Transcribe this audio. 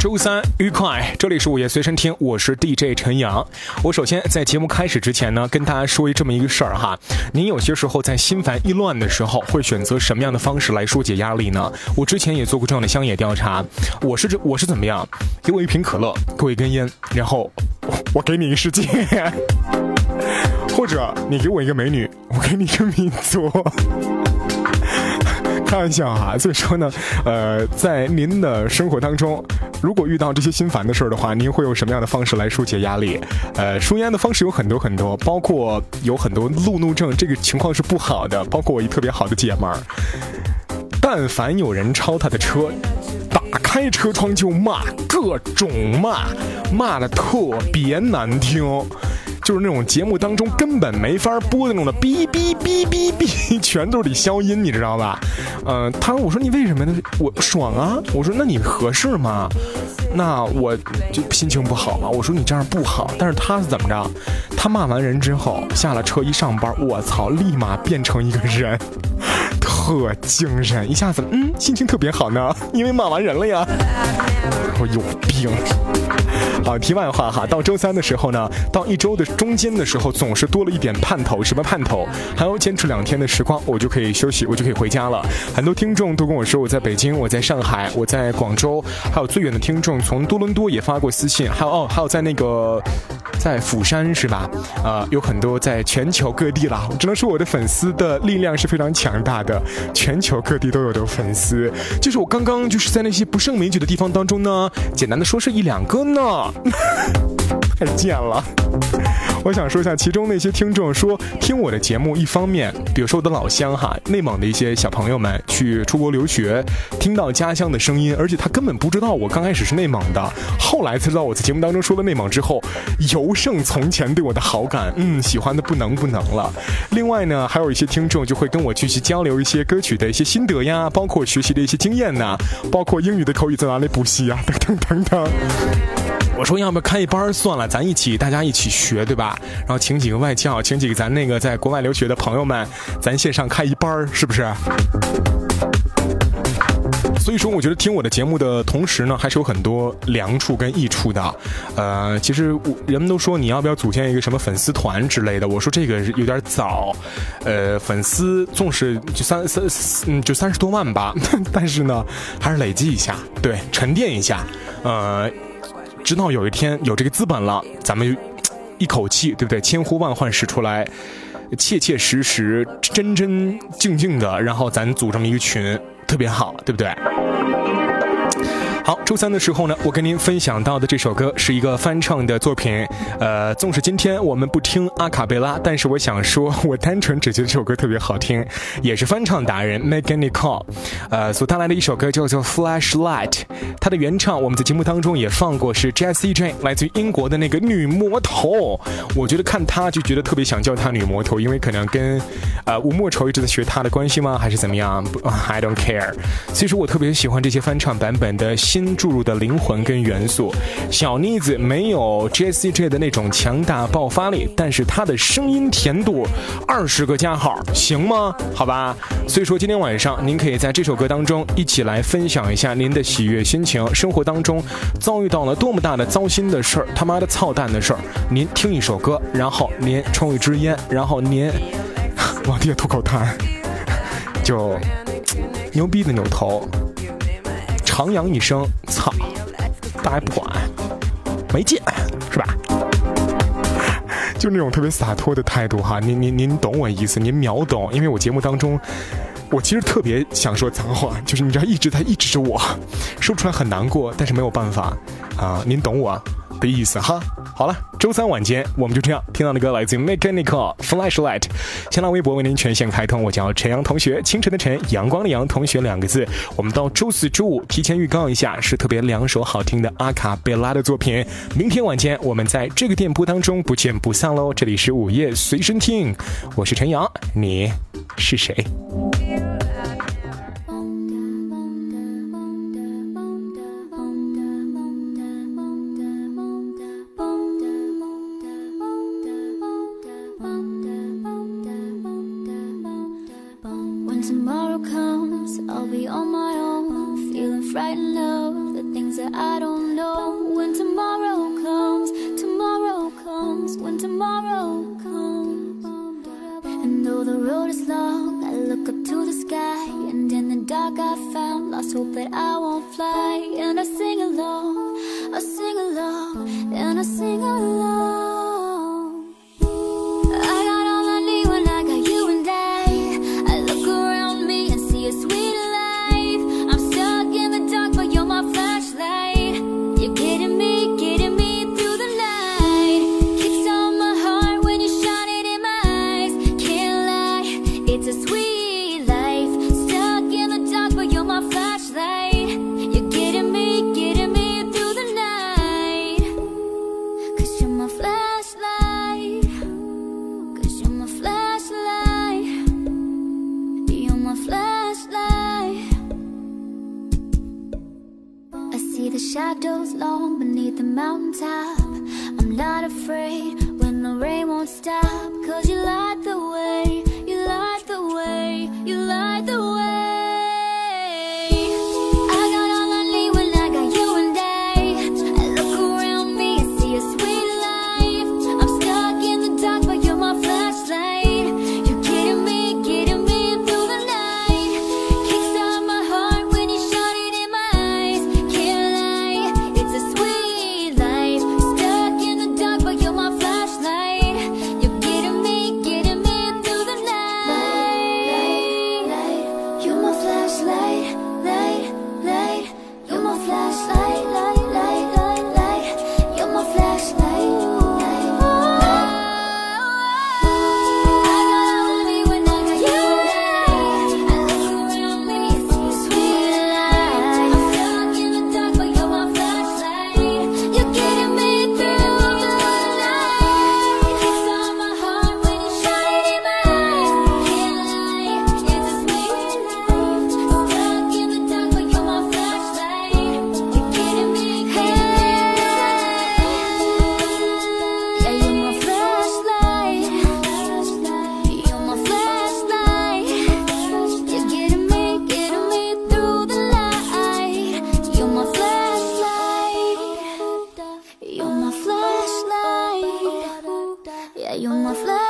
周三愉快，这里是午夜随身听，我是 DJ 陈阳。我首先在节目开始之前呢，跟大家说一这么一个事儿哈。您有些时候在心烦意乱的时候，会选择什么样的方式来疏解压力呢？我之前也做过这样的乡野调查，我是这我是怎么样？给我一瓶可乐，给我一根烟，然后我给你一世界，或者你给我一个美女，我给你一个民族。开玩笑哈，所以说呢，呃，在您的生活当中，如果遇到这些心烦的事儿的话，您会用什么样的方式来疏解压力？呃，舒压的方式有很多很多，包括有很多路怒症，这个情况是不好的。包括我一特别好的姐们儿，但凡有人超她的车，打开车窗就骂，各种骂，骂的特别难听。就是那种节目当中根本没法播的那种的，哔哔哔哔哔，全都是得消音，你知道吧？嗯，他说：“我说你为什么呢？我爽啊！我说那你合适吗？那我就心情不好嘛。我说你这样不好。但是他是怎么着？他骂完人之后下了车一上班，我操，立马变成一个人，特精神，一下子嗯，心情特别好呢，因为骂完人了呀。我有病。”啊，题外话哈，到周三的时候呢，到一周的中间的时候，总是多了一点盼头。什么盼头？还要坚持两天的时光，我就可以休息，我就可以回家了。很多听众都跟我说，我在北京，我在上海，我在广州，还有最远的听众从多伦多也发过私信，还有哦，还有在那个在釜山是吧？呃，有很多在全球各地啦。只能说我的粉丝的力量是非常强大的，全球各地都有的粉丝。就是我刚刚就是在那些不胜枚举的地方当中呢，简单的说是一两个呢。太贱了！我想说一下，其中那些听众说听我的节目，一方面，比如说我的老乡哈，内蒙的一些小朋友们去出国留学，听到家乡的声音，而且他根本不知道我刚开始是内蒙的，后来才知道我在节目当中说了内蒙之后，尤胜从前对我的好感，嗯，喜欢的不能不能了。另外呢，还有一些听众就会跟我继续交流一些歌曲的一些心得呀，包括学习的一些经验呐，包括英语的口语在哪里补习啊，等等等等。我说要不要开一班算了，咱一起大家一起学，对吧？然后请几个外教，请几个咱那个在国外留学的朋友们，咱线上开一班，是不是？所以说，我觉得听我的节目的同时呢，还是有很多良处跟益处的。呃，其实人们都说你要不要组建一个什么粉丝团之类的，我说这个有点早。呃，粉丝纵使就三三嗯就三十多万吧，但是呢，还是累积一下，对，沉淀一下，呃。直到有一天有这个资本了，咱们 一口气，对不对？千呼万唤始出来，切切实实、真真静静的，然后咱组这么一个群，特别好，对不对？好，周三的时候呢，我跟您分享到的这首歌是一个翻唱的作品。呃，纵使今天我们不听阿卡贝拉，但是我想说，我单纯只觉得这首歌特别好听，也是翻唱达人 Megan Nicole，呃所带来的一首歌叫做 Flashlight。它的原唱我们在节目当中也放过，是 Jessie J，来自于英国的那个女魔头。我觉得看她就觉得特别想叫她女魔头，因为可能跟呃吴莫愁一直在学她的关系吗？还是怎么样？I don't care。所以说我特别喜欢这些翻唱版本的。新注入的灵魂跟元素，小妮子没有 J C J 的那种强大爆发力，但是她的声音甜度二十个加号，行吗？好吧。所以说今天晚上您可以在这首歌当中一起来分享一下您的喜悦心情。生活当中遭遇到了多么大的糟心的事儿，他妈的操蛋的事儿，您听一首歌，然后您抽一支烟，然后您 往地下吐口痰，就牛逼的扭头。长扬一声，操，大爷不管，没劲，是吧？就那种特别洒脱的态度哈，您您您懂我意思，您秒懂。因为我节目当中，我其实特别想说脏话，就是你知道一直在抑制着我，说出来很难过，但是没有办法啊，您懂我。的意思哈，好了，周三晚间我们就这样听到的歌来自 Mechanical Flashlight，新浪微博为您全线开通，我叫陈阳同学，清晨的晨，阳光的阳，同学两个字。我们到周四周五提前预告一下，是特别两首好听的阿卡贝拉的作品。明天晚间我们在这个电波当中不见不散喽！这里是午夜随身听，我是陈阳，你是谁？I'll be on my own, feeling frightened of the things that I don't know. When tomorrow comes, tomorrow comes, when tomorrow comes. And though the road is long, I look up to the sky, and in the dark I found lost hope that I won't fly. And I sing along, I sing along, and I sing along. shadows long beneath the mountaintop. I'm not afraid when the rain won't stop Cause you You're my flashlight. Yeah, you're my flashlight.